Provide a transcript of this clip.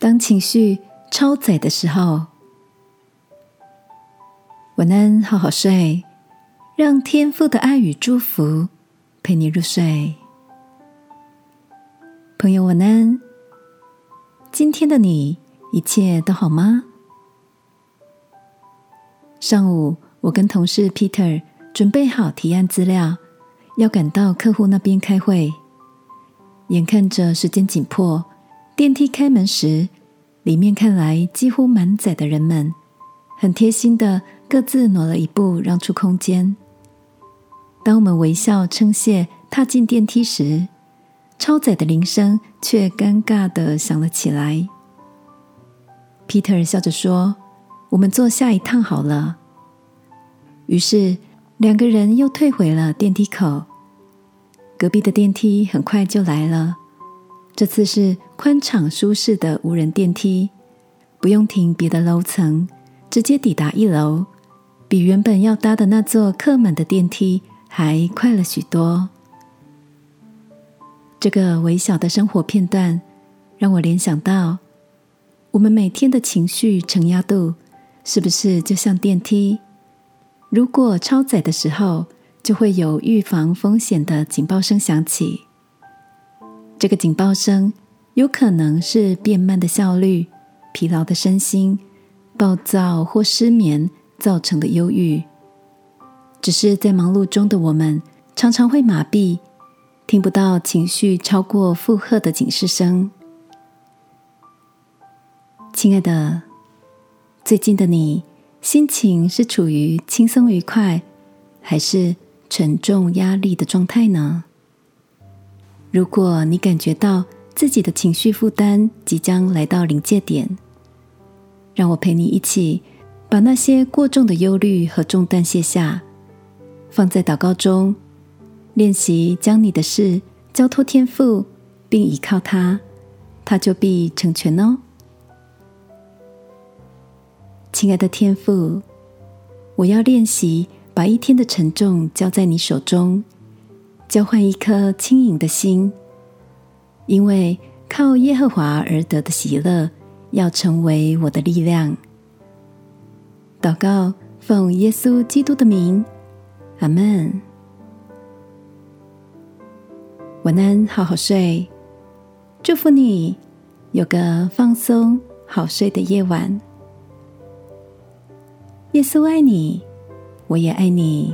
当情绪超载的时候，晚安，好好睡，让天父的爱与祝福陪你入睡。朋友，晚安。今天的你一切都好吗？上午，我跟同事 Peter 准备好提案资料，要赶到客户那边开会。眼看着时间紧迫。电梯开门时，里面看来几乎满载的人们，很贴心的各自挪了一步，让出空间。当我们微笑称谢踏进电梯时，超载的铃声却尴尬的响了起来。Peter 笑着说：“我们坐下一趟好了。”于是两个人又退回了电梯口。隔壁的电梯很快就来了。这次是宽敞舒适的无人电梯，不用停别的楼层，直接抵达一楼，比原本要搭的那座客满的电梯还快了许多。这个微小的生活片段，让我联想到，我们每天的情绪承压度，是不是就像电梯？如果超载的时候，就会有预防风险的警报声响起。这个警报声有可能是变慢的效率、疲劳的身心、暴躁或失眠造成的忧郁。只是在忙碌中的我们，常常会麻痹，听不到情绪超过负荷的警示声。亲爱的，最近的你心情是处于轻松愉快，还是沉重压力的状态呢？如果你感觉到自己的情绪负担即将来到临界点，让我陪你一起把那些过重的忧虑和重担卸下，放在祷告中，练习将你的事交托天父，并依靠他，他就必成全哦。亲爱的天父，我要练习把一天的沉重交在你手中。交换一颗轻盈的心，因为靠耶和华而得的喜乐，要成为我的力量。祷告，奉耶稣基督的名，阿门。晚安，好好睡。祝福你有个放松、好睡的夜晚。耶稣爱你，我也爱你。